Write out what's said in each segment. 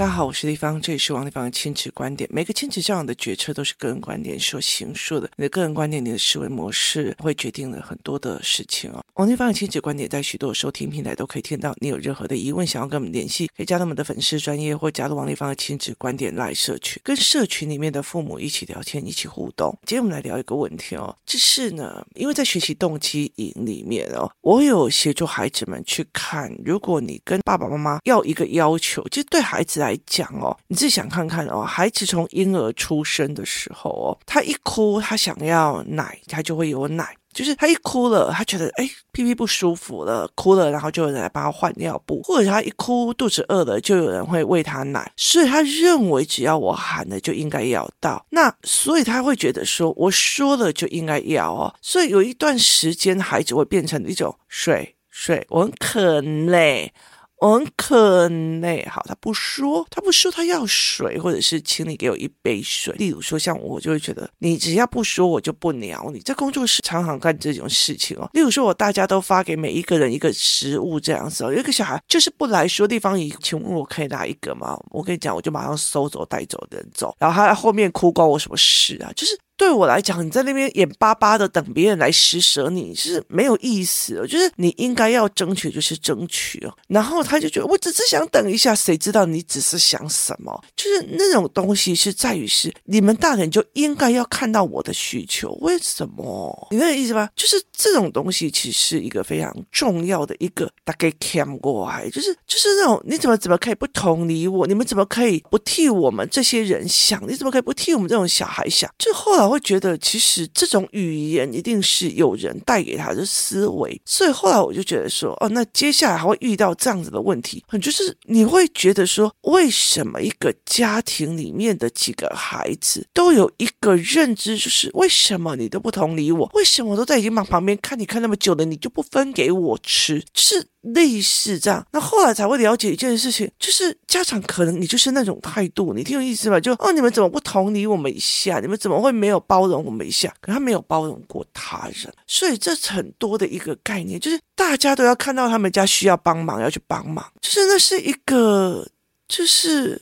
大家好，我是丽芳，这里是王丽芳的亲子观点。每个亲子教养的决策都是个人观点所形塑的。你的个人观点，你的思维模式会决定了很多的事情哦。王丽芳的亲子观点在许多收听平台都可以听到。你有任何的疑问，想要跟我们联系，可以加入我们的粉丝专业，或加入王丽芳的亲子观点来社群，跟社群里面的父母一起聊天，一起互动。今天我们来聊一个问题哦，就是呢，因为在学习动机营里面哦，我有协助孩子们去看，如果你跟爸爸妈妈要一个要求，其实对孩子来来讲哦，你自己想看看哦，孩子从婴儿出生的时候哦，他一哭，他想要奶，他就会有奶。就是他一哭了，他觉得哎屁屁不舒服了，哭了，然后就有人来帮他换尿布，或者他一哭肚子饿了，就有人会喂他奶。所以他认为只要我喊了就应该要到，那所以他会觉得说我说了就应该要哦。所以有一段时间，孩子会变成一种睡睡，我很渴嘞。我很渴呢，好，他不说，他不说他要水，或者是请你给我一杯水。例如说，像我就会觉得，你只要不说，我就不鸟你。在工作室常常干这种事情哦。例如说，我大家都发给每一个人一个食物这样子哦，有一个小孩就是不来说地方，你请问我可以拿一个吗？我跟你讲，我就马上收走带走人走，然后他在后面哭关我什么事啊？就是。对我来讲，你在那边眼巴巴的等别人来施舍你，是没有意思的。就是你应该要争取，就是争取哦。然后他就觉得，我只是想等一下，谁知道你只是想什么？就是那种东西是在于是你们大人就应该要看到我的需求，为什么？你那个意思吧？就是这种东西其实是一个非常重要的一个大概看过来，就是就是那种你怎么怎么可以不同理我？你们怎么可以不替我们这些人想？你怎么可以不替我们这种小孩想？就后来。会觉得其实这种语言一定是有人带给他的思维，所以后来我就觉得说，哦，那接下来还会遇到这样子的问题，很就是你会觉得说，为什么一个家庭里面的几个孩子都有一个认知，就是为什么你都不同理我？为什么我都在荧幕旁边看你看那么久了，你就不分给我吃？是。类似这样，那后来才会了解一件事情，就是家长可能你就是那种态度，你听我意思吧？就哦，你们怎么不同理我们一下？你们怎么会没有包容我们一下？可他没有包容过他人，所以这很多的一个概念，就是大家都要看到他们家需要帮忙，要去帮忙，就是那是一个，就是。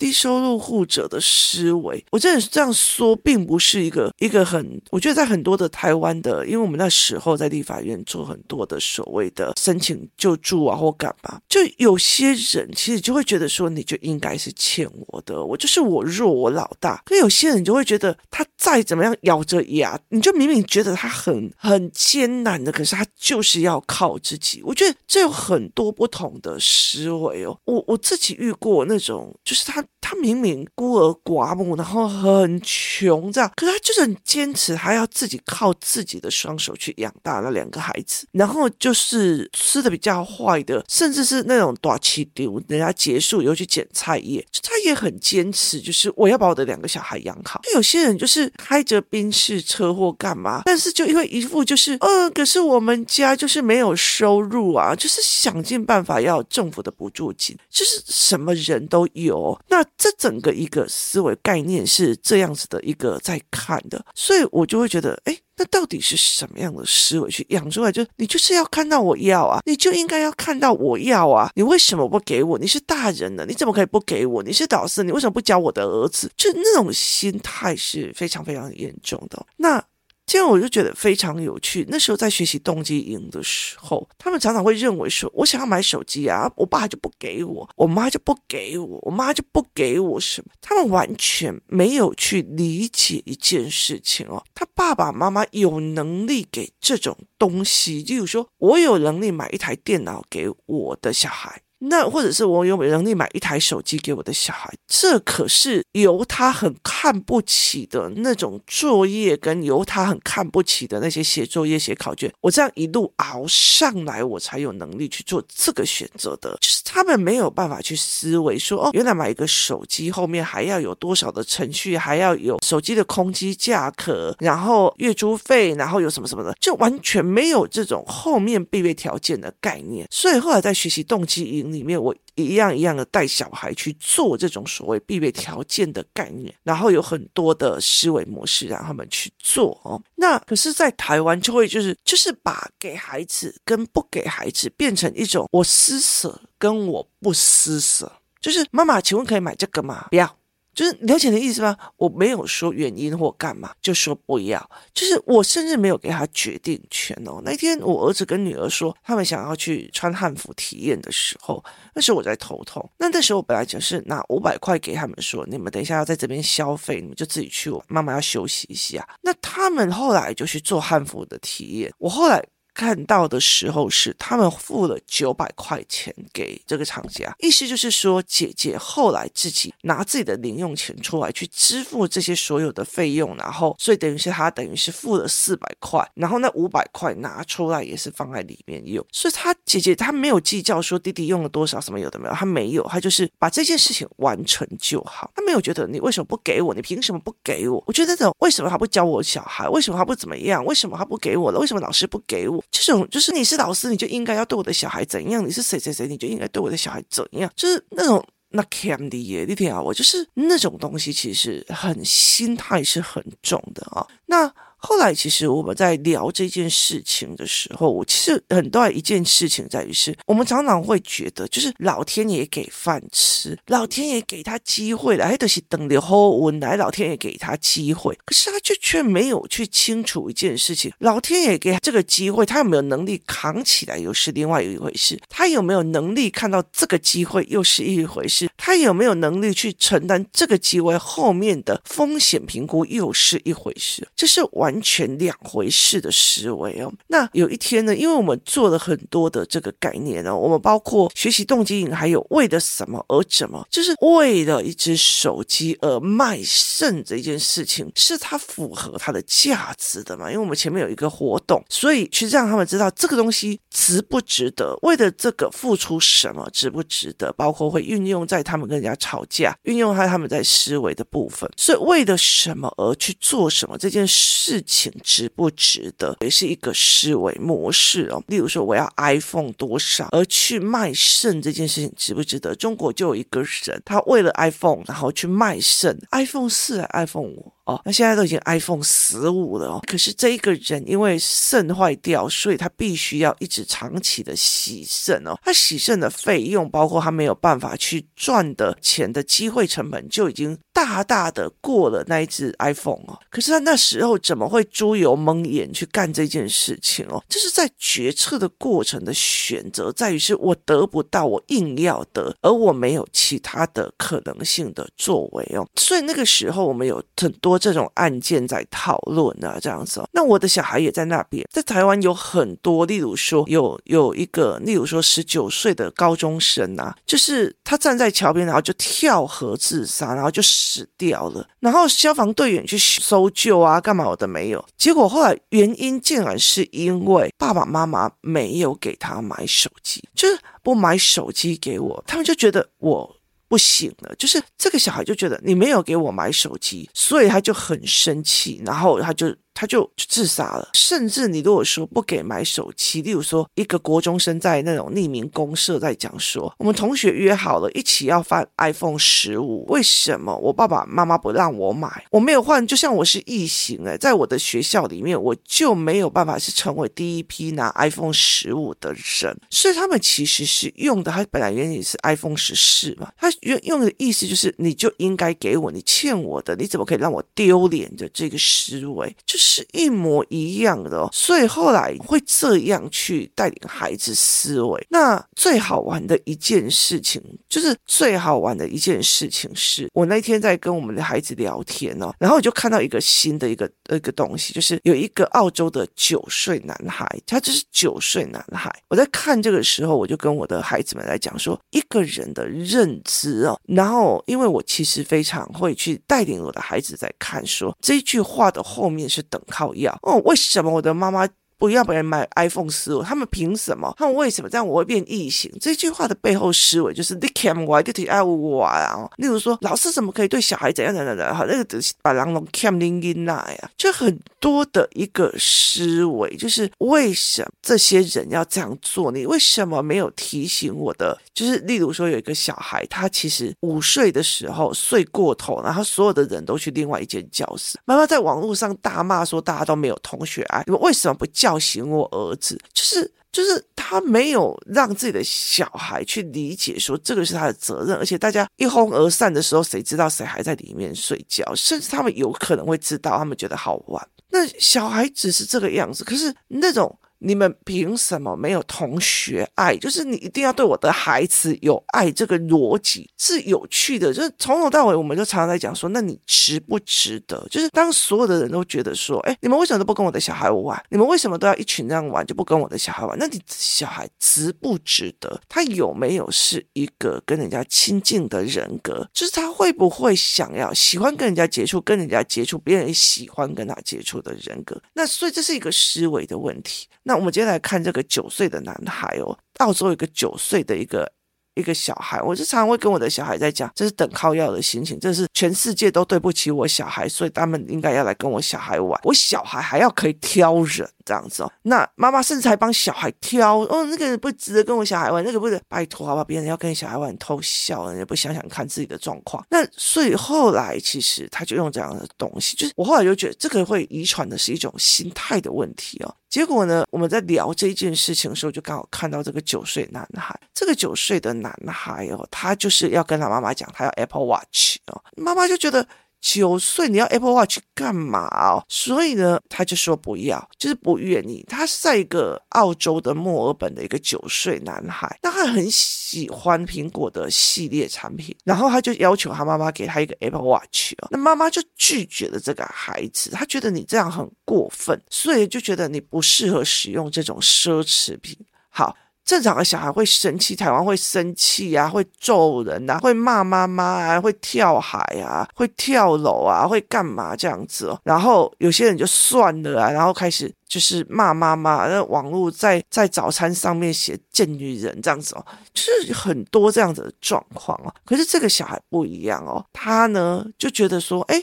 低收入户者的思维，我真的是这样说，并不是一个一个很，我觉得在很多的台湾的，因为我们那时候在立法院做很多的所谓的申请救助啊或干嘛，就有些人其实就会觉得说，你就应该是欠我的，我就是我弱，我老大。可有些人就会觉得他再怎么样咬着牙，你就明明觉得他很很艰难的，可是他就是要靠自己。我觉得这有很多不同的思维哦，我我自己遇过那种，就是他。他明明孤儿寡母，然后很穷，这样，可是他就是很坚持，还要自己靠自己的双手去养大那两个孩子，然后就是吃的比较坏的，甚至是那种短期丢，人家结束以后去捡菜叶，他也很坚持，就是我要把我的两个小孩养好。有些人就是开着宾士车祸干嘛，但是就因为一副就是，嗯、可是我们家就是没有收入啊，就是想尽办法要政府的补助金，就是什么人都有，那。这整个一个思维概念是这样子的一个在看的，所以我就会觉得，哎，那到底是什么样的思维去养出来？就你就是要看到我要啊，你就应该要看到我要啊，你为什么不给我？你是大人了，你怎么可以不给我？你是导师，你为什么不教我的儿子？就那种心态是非常非常严重的。那。现在我就觉得非常有趣。那时候在学习动机营的时候，他们常常会认为说：“我想要买手机啊，我爸就不给我，我妈就不给我，我妈就不给我什么。”他们完全没有去理解一件事情哦，他爸爸妈妈有能力给这种东西，例如说，我有能力买一台电脑给我的小孩。那或者是我有没有能力买一台手机给我的小孩，这可是由他很看不起的那种作业，跟由他很看不起的那些写作业、写考卷，我这样一路熬上来，我才有能力去做这个选择的。就是他们没有办法去思维说，哦，原来买一个手机后面还要有多少的程序，还要有手机的空机价格，然后月租费，然后有什么什么的，就完全没有这种后面必备条件的概念。所以后来在学习动机营里面，我一样一样的带小孩去做这种所谓必备条件的概念，然后有很多的思维模式让他们去做哦。那可是，在台湾就会就是就是把给孩子跟不给孩子变成一种我施舍跟我不施舍。就是妈妈，请问可以买这个吗？不要。就是了解的意思吗？我没有说原因或干嘛，就说不要。就是我甚至没有给他决定权哦。那天我儿子跟女儿说他们想要去穿汉服体验的时候，那时候我在头痛。那那时候我本来就是拿五百块给他们说，你们等一下要在这边消费，你们就自己去。我妈妈要休息一下。那他们后来就去做汉服的体验。我后来。看到的时候是他们付了九百块钱给这个厂家，意思就是说姐姐后来自己拿自己的零用钱出来去支付这些所有的费用，然后所以等于是他等于是付了四百块，然后那五百块拿出来也是放在里面用，所以他姐姐她没有计较说弟弟用了多少什么有的没有，她没有，她就是把这件事情完成就好，她没有觉得你为什么不给我，你凭什么不给我？我觉得这种为什么他不教我小孩，为什么他不怎么样，为什么他不给我了，为什么老师不给我？这种就是你是老师，你就应该要对我的小孩怎样？你是谁谁谁，你就应该对我的小孩怎样？就是那种那 candy 耶，你听啊，我就是那种东西，其实很心态是很重的啊。那。后来，其实我们在聊这件事情的时候，我其实很多一件事情在于是，我们常常会觉得，就是老天爷给饭吃，老天爷给他机会来，都是等留后文来，老天爷给他机会，可是他就却没有去清楚一件事情，老天爷给他这个机会，他有没有能力扛起来，又是另外一回事；他有没有能力看到这个机会，又是一回事；他有没有能力去承担这个机会后面的风险评估，又是一回事。这是完。完全两回事的思维哦。那有一天呢，因为我们做了很多的这个概念哦，我们包括学习动机营，还有为了什么而怎么，就是为了一只手机而卖肾这件事情，是它符合它的价值的嘛？因为我们前面有一个活动，所以去让他们知道这个东西值不值得，为了这个付出什么值不值得，包括会运用在他们跟人家吵架，运用在他们在思维的部分，所以为了什么而去做什么这件事。事情值不值得，也是一个思维模式哦。例如说，我要 iPhone 多少，而去卖肾这件事情值不值得？中国就有一个人，他为了 iPhone，然后去卖肾，iPhone 四、iPhone 五。哦，那现在都已经 iPhone 十五了哦。可是这一个人因为肾坏掉，所以他必须要一直长期的洗肾哦。他洗肾的费用，包括他没有办法去赚的钱的机会成本，就已经大大的过了那一只 iPhone 哦。可是他那时候怎么会猪油蒙眼去干这件事情哦？这是在决策的过程的选择，在于是我得不到，我硬要得，而我没有其他的可能性的作为哦。所以那个时候我们有很多。这种案件在讨论啊，这样子。那我的小孩也在那边，在台湾有很多，例如说有有一个，例如说十九岁的高中生啊，就是他站在桥边，然后就跳河自杀，然后就死掉了。然后消防队员去搜救啊，干嘛我都没有。结果后来原因竟然是因为爸爸妈妈没有给他买手机，就是不买手机给我，他们就觉得我。不行了，就是这个小孩就觉得你没有给我买手机，所以他就很生气，然后他就。他就自杀了，甚至你如果说不给买手机，例如说一个国中生在那种匿名公社在讲说，我们同学约好了一起要换 iPhone 十五，为什么我爸爸妈妈不让我买？我没有换，就像我是异形哎，在我的学校里面，我就没有办法是成为第一批拿 iPhone 十五的人，所以他们其实是用的，他本来原理是 iPhone 十四嘛，他用用的意思就是你就应该给我，你欠我的，你怎么可以让我丢脸的这个思维就是。是一模一样的哦，所以后来会这样去带领孩子思维。那最好玩的一件事情，就是最好玩的一件事情是，我那天在跟我们的孩子聊天哦，然后我就看到一个新的一个一个东西，就是有一个澳洲的九岁男孩，他就是九岁男孩。我在看这个时候，我就跟我的孩子们来讲说，一个人的认知哦，然后因为我其实非常会去带领我的孩子在看说这句话的后面是等。靠要哦？为什么我的妈妈？不要别人买 iPhone 十五，他们凭什么？他们为什么这样？我会变异形？这句话的背后思维就是你欠我，你爱我啊！例如说，老师怎么可以对小孩怎样怎样怎样？好，那个把狼龙欠拎拎那呀，就很多的一个思维，就是为什么这些人要这样做？你为什么没有提醒我的？就是例如说，有一个小孩，他其实午睡的时候睡过头，然后所有的人都去另外一间教室，妈妈在网络上大骂说大家都没有同学爱，你们为什么不叫？叫醒我儿子，就是就是他没有让自己的小孩去理解说这个是他的责任，而且大家一哄而散的时候，谁知道谁还在里面睡觉？甚至他们有可能会知道，他们觉得好玩。那小孩子是这个样子，可是那种。你们凭什么没有同学爱？就是你一定要对我的孩子有爱，这个逻辑是有趣的。就是从头到尾，我们就常常在讲说，那你值不值得？就是当所有的人都觉得说，哎，你们为什么都不跟我的小孩玩？你们为什么都要一群这样玩，就不跟我的小孩玩？那你小孩值不值得？他有没有是一个跟人家亲近的人格？就是他会不会想要喜欢跟人家接触，跟人家接触，别人也喜欢跟他接触的人格？那所以这是一个思维的问题。那我们接下来看这个九岁的男孩哦，澳洲有一个九岁的一个。一个小孩，我就常常会跟我的小孩在讲，这是等靠要的心情，这是全世界都对不起我小孩，所以他们应该要来跟我小孩玩。我小孩还要可以挑人这样子哦，那妈妈甚至还帮小孩挑哦，那个不值得跟我小孩玩，那个不是拜托好吧，别人要跟小孩玩偷笑，人家不想想看自己的状况。那所以后来其实他就用这样的东西，就是我后来就觉得这个会遗传的是一种心态的问题哦。结果呢，我们在聊这件事情的时候，就刚好看到这个九岁男孩，这个九岁的男孩哦，他就是要跟他妈妈讲，他要 Apple Watch 哦，妈妈就觉得。九岁你要 Apple Watch 干嘛哦？所以呢，他就说不要，就是不愿意。他是在一个澳洲的墨尔本的一个九岁男孩，那他很喜欢苹果的系列产品，然后他就要求他妈妈给他一个 Apple Watch 哦，那妈妈就拒绝了这个孩子，他觉得你这样很过分，所以就觉得你不适合使用这种奢侈品。好。正常的小孩会生气，台湾会生气啊，会揍人啊，会骂妈妈啊，会跳海啊，会跳楼啊，会干嘛这样子哦？然后有些人就算了啊，然后开始就是骂妈妈，那网络在在早餐上面写“贱女人”这样子哦，就是很多这样子的状况哦。可是这个小孩不一样哦，他呢就觉得说，哎，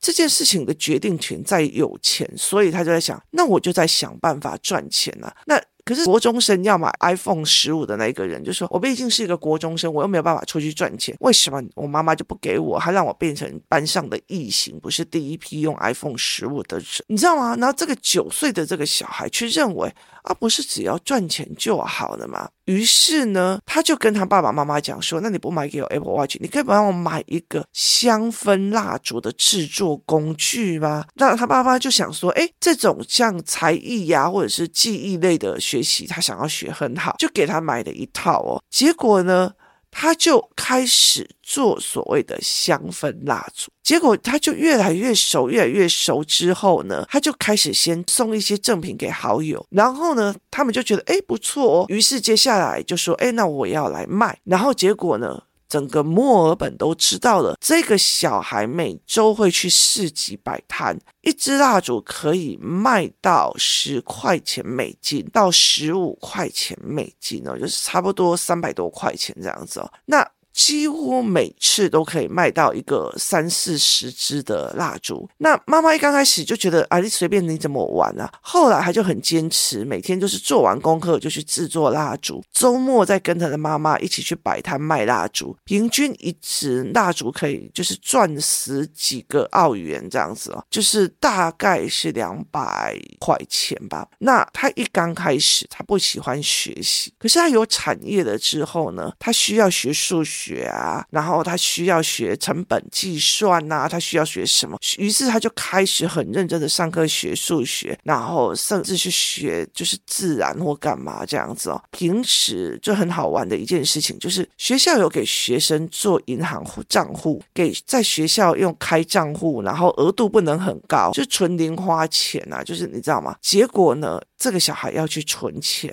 这件事情的决定权在有钱，所以他就在想，那我就在想办法赚钱啊。那可是国中生要买 iPhone 十五的那个人就说：“我毕竟是一个国中生，我又没有办法出去赚钱，为什么我妈妈就不给我，还让我变成班上的异形，不是第一批用 iPhone 十五的人，你知道吗？”然后这个九岁的这个小孩却认为。啊、不是只要赚钱就好了嘛？于是呢，他就跟他爸爸妈妈讲说：“那你不买给我 Apple Watch，你可以帮我买一个香氛蜡烛的制作工具吗？”那他爸爸就想说：“诶，这种像才艺呀、或者是技艺类的学习，他想要学很好，就给他买了一套哦。结果呢？”他就开始做所谓的香氛蜡烛，结果他就越来越熟，越来越熟之后呢，他就开始先送一些赠品给好友，然后呢，他们就觉得诶不错哦，于是接下来就说诶那我要来卖，然后结果呢？整个墨尔本都知道了，这个小孩每周会去市集摆摊，一支蜡烛可以卖到十块钱美金到十五块钱美金哦，就是差不多三百多块钱这样子哦。那几乎每次都可以卖到一个三四十支的蜡烛。那妈妈一刚开始就觉得啊，你随便你怎么玩啊。后来他就很坚持，每天就是做完功课就去制作蜡烛，周末再跟他的妈妈一起去摆摊卖蜡烛。平均一支蜡烛可以就是赚十几个澳元这样子哦，就是大概是两百块钱吧。那他一刚开始他不喜欢学习，可是他有产业了之后呢，他需要学数学。学啊，然后他需要学成本计算呐、啊，他需要学什么？于是他就开始很认真的上课学数学，然后甚至去学就是自然或干嘛这样子哦。平时就很好玩的一件事情，就是学校有给学生做银行户账户，给在学校用开账户，然后额度不能很高，就纯零花钱啊，就是你知道吗？结果呢，这个小孩要去存钱。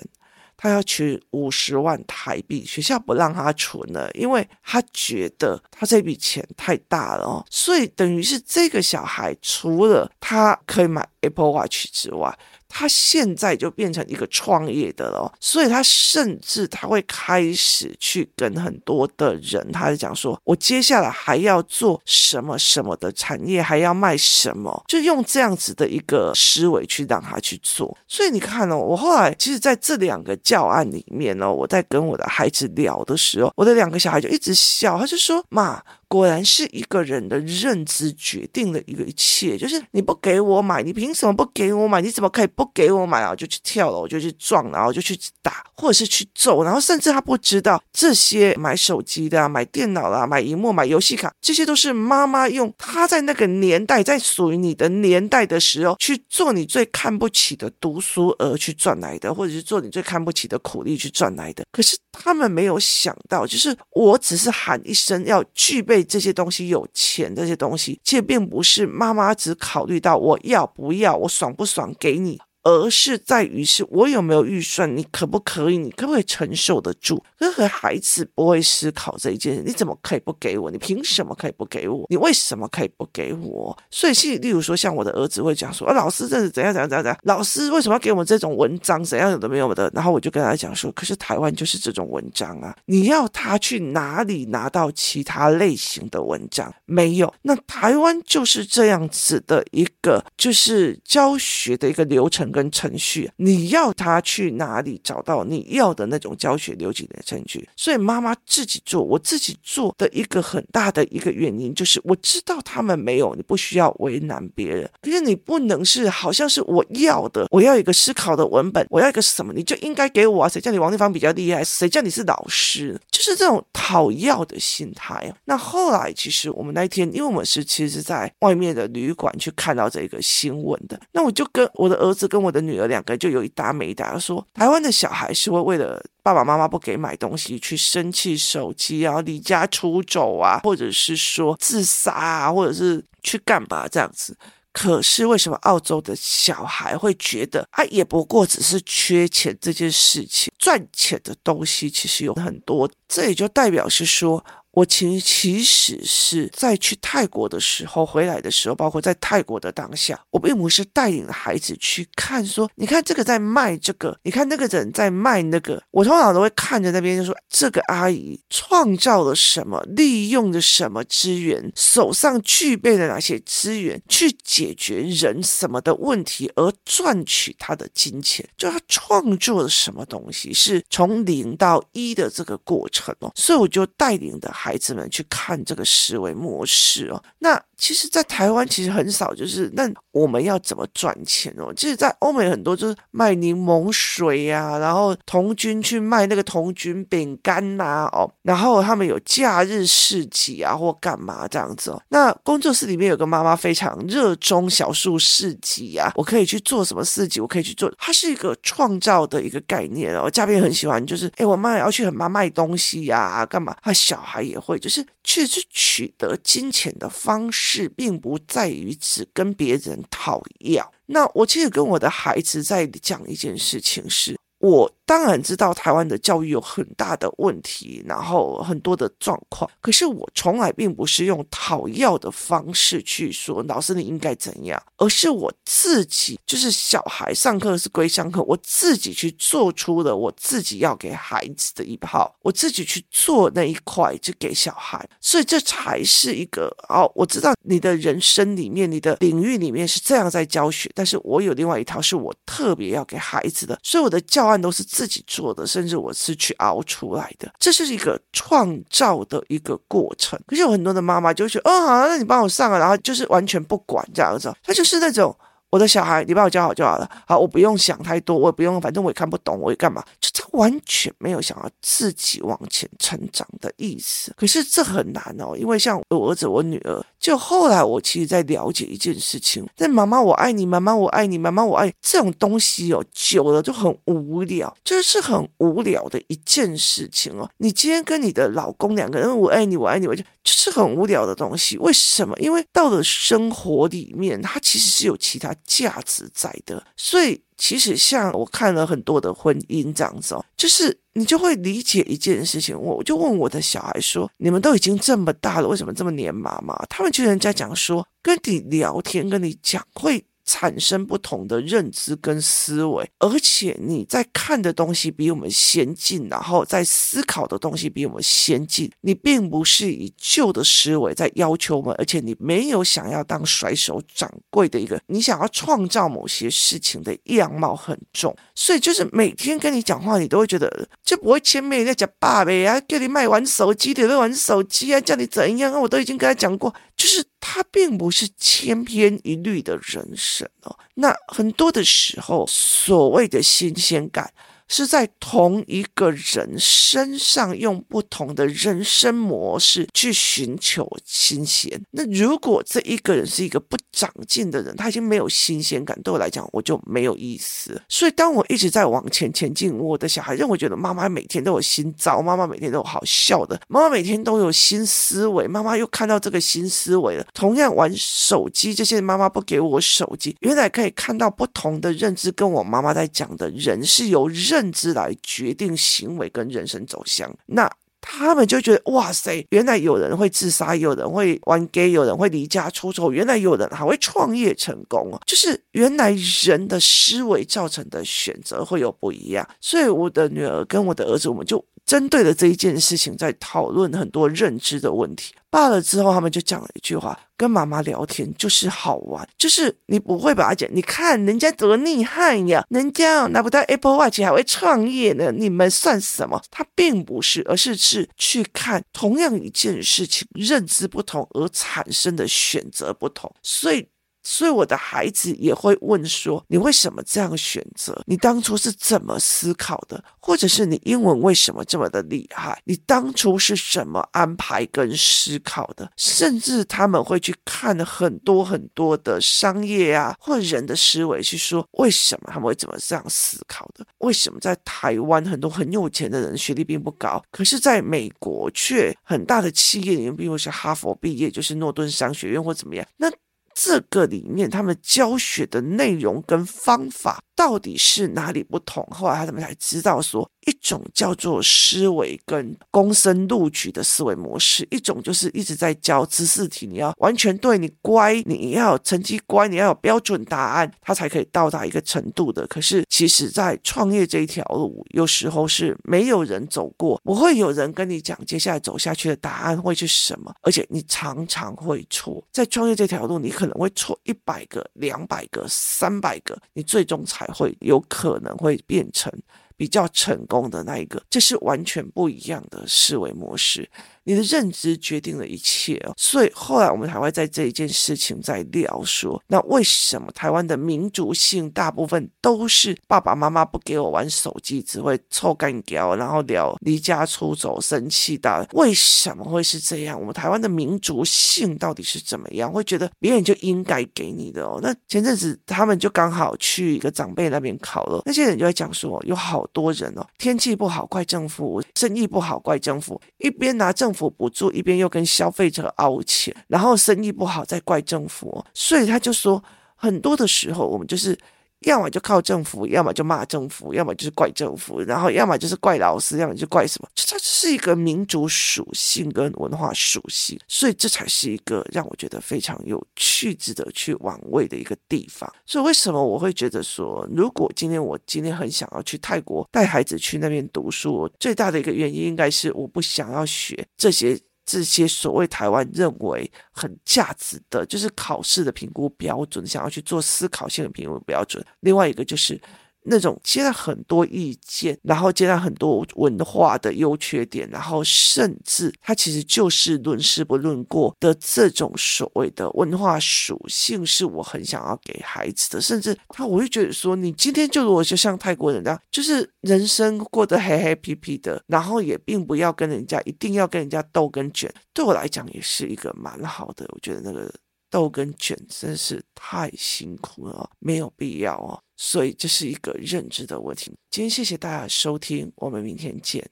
他要取五十万台币，学校不让他存了，因为他觉得他这笔钱太大了哦，所以等于是这个小孩除了他可以买 Apple Watch 之外，他现在就变成一个创业的了，所以他甚至他会开始去跟很多的人，他就讲说，我接下来还要做什么什么的产业，还要卖什么，就用这样子的一个思维去让他去做。所以你看哦，我后来其实在这两个教案里面呢，我在跟我的孩子聊的时候，我的两个小孩就一直笑，他就说妈。果然是一个人的认知决定了一个一切。就是你不给我买，你凭什么不给我买？你怎么可以不给我买啊？就去跳楼，就去撞，然后就去打，或者是去揍，然后甚至他不知道这些买手机的啊、买电脑啦、买荧幕、买游戏卡，这些都是妈妈用她在那个年代，在属于你的年代的时候去做你最看不起的读书而去赚来的，或者是做你最看不起的苦力去赚来的。可是他们没有想到，就是我只是喊一声要具备这些东西，有钱这些东西，其实并不是妈妈只考虑到我要不要，我爽不爽给你。而是在于是我有没有预算，你可不可以，你可不可以承受得住？任何孩子不会思考这一件事，你怎么可以不给我？你凭什么可以不给我？你为什么可以不给我？所以，是例如说，像我的儿子会讲说，啊，老师这是怎样怎样怎样怎样，老师为什么要给我们这种文章？怎样有的没有的？然后我就跟他讲说，可是台湾就是这种文章啊，你要他去哪里拿到其他类型的文章？没有，那台湾就是这样子的一个，就是教学的一个流程。跟程序，你要他去哪里找到你要的那种教学流程的程序？所以妈妈自己做，我自己做的一个很大的一个原因就是，我知道他们没有，你不需要为难别人。可是你不能是好像是我要的，我要一个思考的文本，我要一个什么，你就应该给我啊？谁叫你王丽芳比较厉害？谁叫你是老师？就是这种讨要的心态。那后来其实我们那一天，因为我们是其实是在外面的旅馆去看到这个新闻的，那我就跟我的儿子跟我的女儿两个就有一搭没一搭，说台湾的小孩是会为了爸爸妈妈不给买东西去生气、手机啊、离家出走啊，或者是说自杀啊，或者是去干嘛这样子。可是为什么澳洲的小孩会觉得啊，也不过只是缺钱这件事情，赚钱的东西其实有很多，这也就代表是说。我其其实是在去泰国的时候，回来的时候，包括在泰国的当下，我并不是带领孩子去看说，你看这个在卖这个，你看那个人在卖那个，我通常都会看着那边就说，这个阿姨创造了什么，利用了什么资源，手上具备了哪些资源去解决人什么的问题而赚取他的金钱，就他创作了什么东西，是从零到一的这个过程哦，所以我就带领的。孩子们去看这个思维模式哦，那其实，在台湾其实很少，就是那我们要怎么赚钱哦？其实，在欧美很多就是卖柠檬水呀、啊，然后童军去卖那个童军饼干呐，哦，然后他们有假日市集啊，或干嘛这样子哦。那工作室里面有个妈妈非常热衷小树市集啊，我可以去做什么市集？我可以去做，它是一个创造的一个概念哦。嘉宾很喜欢，就是哎，我妈要去很妈卖东西呀、干嘛？他小孩也。会就是确实取得金钱的方式，是并不在于只跟别人讨要。那我其实跟我的孩子在讲一件事情是，我。当然知道台湾的教育有很大的问题，然后很多的状况。可是我从来并不是用讨要的方式去说，老师你应该怎样，而是我自己就是小孩上课是归上课，我自己去做出了我自己要给孩子的一套，我自己去做那一块就给小孩。所以这才是一个哦，我知道你的人生里面，你的领域里面是这样在教学，但是我有另外一套是我特别要给孩子的，所以我的教案都是。自己做的，甚至我是去熬出来的，这是一个创造的一个过程。可是有很多的妈妈就会说，哦，好，那你帮我上啊，然后就是完全不管这样子，她就是那种。我的小孩，你把我教好就好了。好，我不用想太多，我也不用，反正我也看不懂，我也干嘛？就他完全没有想要自己往前成长的意思。可是这很难哦，因为像我儿子、我女儿，就后来我其实在了解一件事情：但妈妈我爱你，妈妈我爱你，妈妈我爱你这种东西哦，久了就很无聊，就是很无聊的一件事情哦。你今天跟你的老公两个人，我爱你，我爱你，我就就是很无聊的东西。为什么？因为到了生活里面，它其实是有其他。价值在的，所以其实像我看了很多的婚姻这样子哦，就是你就会理解一件事情。我就问我的小孩说：“你们都已经这么大了，为什么这么黏妈妈？”他们就人家讲说，跟你聊天，跟你讲会。产生不同的认知跟思维，而且你在看的东西比我们先进，然后在思考的东西比我们先进。你并不是以旧的思维在要求我们，而且你没有想要当甩手掌柜的一个，你想要创造某些事情的样貌很重，所以就是每天跟你讲话，你都会觉得就不会前面在讲爸呗啊，叫你卖玩手机的，玩手机啊，叫你怎样啊，我都已经跟他讲过，就是。他并不是千篇一律的人生哦，那很多的时候，所谓的新鲜感。是在同一个人身上用不同的人生模式去寻求新鲜。那如果这一个人是一个不长进的人，他已经没有新鲜感，对我来讲我就没有意思。所以当我一直在往前前进，我的小孩认为觉得妈妈每天都有新招，妈妈每天都有好笑的，妈妈每天都有新思维，妈妈又看到这个新思维了。同样玩手机，这些妈妈不给我手机，原来可以看到不同的认知，跟我妈妈在讲的人是由认。认知来决定行为跟人生走向，那他们就觉得哇塞，原来有人会自杀，有人会玩 gay，有人会离家出走，原来有人还会创业成功啊。就是原来人的思维造成的选择会有不一样，所以我的女儿跟我的儿子，我们就。针对了这一件事情，在讨论很多认知的问题。罢了之后，他们就讲了一句话：跟妈妈聊天就是好玩，就是你不会把它讲。你看人家多厉害呀，人家拿不到 Apple Watch 还会创业呢，你们算什么？他并不是，而是是去看同样一件事情，认知不同而产生的选择不同，所以。所以我的孩子也会问说：“你为什么这样选择？你当初是怎么思考的？或者是你英文为什么这么的厉害？你当初是什么安排跟思考的？甚至他们会去看很多很多的商业啊，或人的思维，去说为什么他们会怎么这样思考的？为什么在台湾很多很有钱的人学历并不高，可是在美国却很大的企业里面，比如是哈佛毕业，就是诺顿商学院或怎么样？那？”这个里面，他们教学的内容跟方法到底是哪里不同？后来他怎么才知道说。一种叫做思维跟公升录取的思维模式，一种就是一直在教知识题，你要完全对，你乖，你要有成绩乖，你要有标准答案，他才可以到达一个程度的。可是，其实，在创业这一条路，有时候是没有人走过，不会有人跟你讲接下来走下去的答案会是什么，而且你常常会错。在创业这条路，你可能会错一百个、两百个、三百个，你最终才会有可能会变成。比较成功的那一个，这是完全不一样的思维模式。你的认知决定了一切哦，所以后来我们还会在这一件事情在聊说，那为什么台湾的民族性大部分都是爸爸妈妈不给我玩手机，只会臭干譙，然后聊离家出走、生气的？为什么会是这样？我们台湾的民族性到底是怎么样？会觉得别人就应该给你的哦。那前阵子他们就刚好去一个长辈那边考了，那些人就会讲说，有好多人哦，天气不好怪政府，生意不好怪政府，一边拿政府。政府补助一边又跟消费者凹钱，然后生意不好再怪政府，所以他就说，很多的时候我们就是。要么就靠政府，要么就骂政府，要么就是怪政府，然后要么就是怪老师，要么就怪什么？这是一个民族属性跟文化属性，所以这才是一个让我觉得非常有趣、值得去玩味的一个地方。所以为什么我会觉得说，如果今天我今天很想要去泰国带孩子去那边读书，最大的一个原因应该是我不想要学这些。这些所谓台湾认为很价值的，就是考试的评估标准，想要去做思考性的评估标准。另外一个就是。那种接了很多意见，然后接了很多文化的优缺点，然后甚至他其实就事论事不论过的这种所谓的文化属性，是我很想要给孩子的。甚至他，我会觉得说，你今天就如果就像泰国人那样，就是人生过得黑黑皮皮的，然后也并不要跟人家一定要跟人家斗跟卷，对我来讲也是一个蛮好的。我觉得那个。豆跟卷真是太辛苦了，没有必要哦。所以这是一个认知的问题。今天谢谢大家收听，我们明天见。